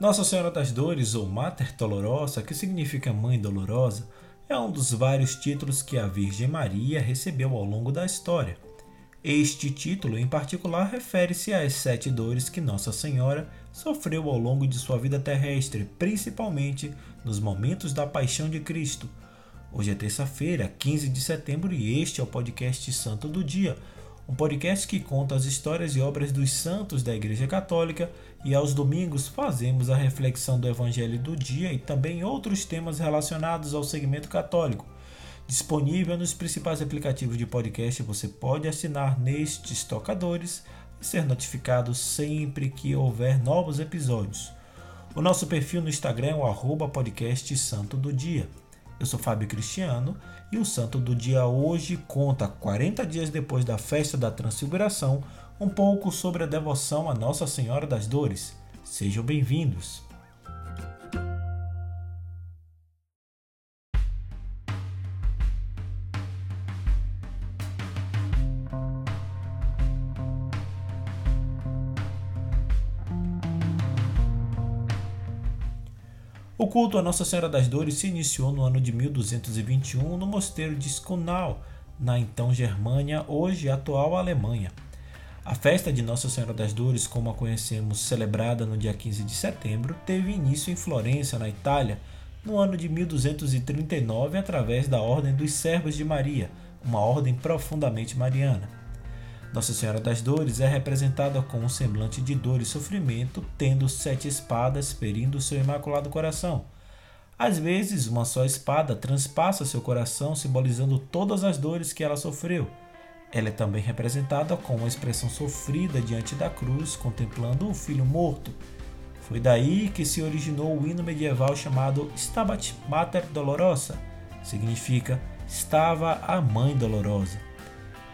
Nossa Senhora das Dores, ou Mater Dolorosa, que significa Mãe Dolorosa, é um dos vários títulos que a Virgem Maria recebeu ao longo da história. Este título, em particular, refere-se às sete dores que Nossa Senhora sofreu ao longo de sua vida terrestre, principalmente nos momentos da Paixão de Cristo. Hoje é terça-feira, 15 de setembro, e este é o podcast Santo do Dia, um podcast que conta as histórias e obras dos santos da Igreja Católica e aos domingos fazemos a reflexão do Evangelho do dia e também outros temas relacionados ao segmento católico. Disponível nos principais aplicativos de podcast, você pode assinar nestes tocadores e ser notificado sempre que houver novos episódios. O nosso perfil no Instagram é o arroba podcast Santo do Dia. Eu sou Fábio Cristiano e o santo do dia hoje conta, 40 dias depois da festa da Transfiguração, um pouco sobre a devoção a Nossa Senhora das Dores. Sejam bem-vindos! O culto a Nossa Senhora das Dores se iniciou no ano de 1221 no mosteiro de Skunau, na então Germânia, hoje atual Alemanha. A festa de Nossa Senhora das Dores, como a conhecemos, celebrada no dia 15 de setembro, teve início em Florença, na Itália, no ano de 1239, através da Ordem dos Servos de Maria, uma ordem profundamente mariana. Nossa Senhora das Dores é representada com um semblante de dor e sofrimento, tendo sete espadas ferindo seu imaculado coração. Às vezes, uma só espada transpassa seu coração, simbolizando todas as dores que ela sofreu. Ela é também representada com uma expressão sofrida diante da cruz, contemplando o filho morto. Foi daí que se originou o hino medieval chamado Stabat Mater Dolorosa, significa estava a mãe dolorosa.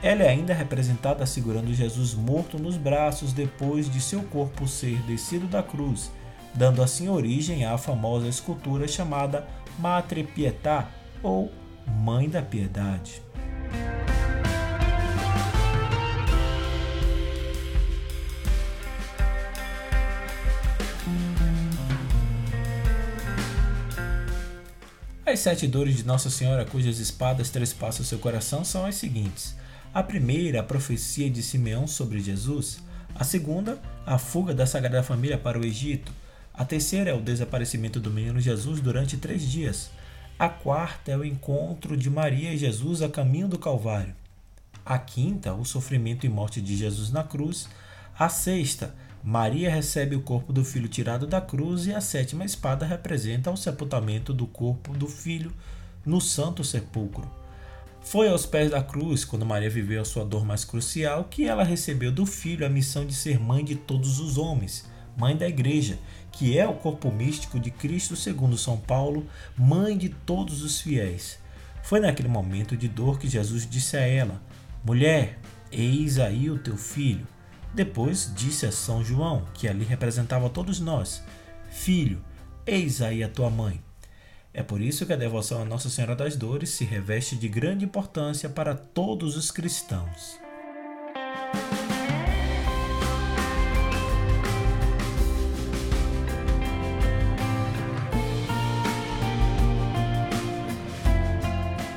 Ela é ainda representada segurando Jesus morto nos braços depois de seu corpo ser descido da cruz, dando assim origem à famosa escultura chamada Matre Pietà ou Mãe da Piedade. As sete dores de Nossa Senhora, cujas espadas trespassam seu coração, são as seguintes: a primeira, a profecia de Simeão sobre Jesus. A segunda, a fuga da Sagrada Família para o Egito. A terceira é o desaparecimento do menino Jesus durante três dias. A quarta é o encontro de Maria e Jesus a caminho do Calvário. A quinta, o sofrimento e morte de Jesus na cruz. A sexta, Maria recebe o corpo do filho tirado da cruz. E a sétima espada representa o sepultamento do corpo do filho no Santo Sepulcro. Foi aos pés da cruz, quando Maria viveu a sua dor mais crucial, que ela recebeu do Filho a missão de ser mãe de todos os homens, mãe da Igreja, que é o corpo místico de Cristo, segundo São Paulo, mãe de todos os fiéis. Foi naquele momento de dor que Jesus disse a ela: Mulher, eis aí o teu filho. Depois disse a São João, que ali representava todos nós: Filho, eis aí a tua mãe. É por isso que a devoção a Nossa Senhora das Dores se reveste de grande importância para todos os cristãos.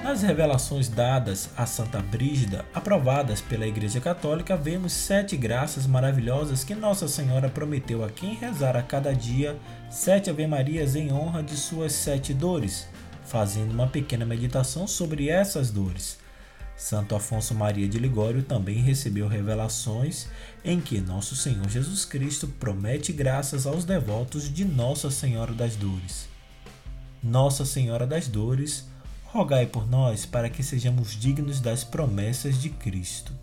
Nas revelações dadas a Santa Brígida, aprovadas pela Igreja Católica, vemos sete graças maravilhosas que Nossa Senhora prometeu a quem rezar a cada dia sete Ave-Marias em honra de suas sete dores, fazendo uma pequena meditação sobre essas dores. Santo Afonso Maria de Ligório também recebeu revelações em que Nosso Senhor Jesus Cristo promete graças aos devotos de Nossa Senhora das Dores. Nossa Senhora das Dores rogai por nós para que sejamos dignos das promessas de Cristo.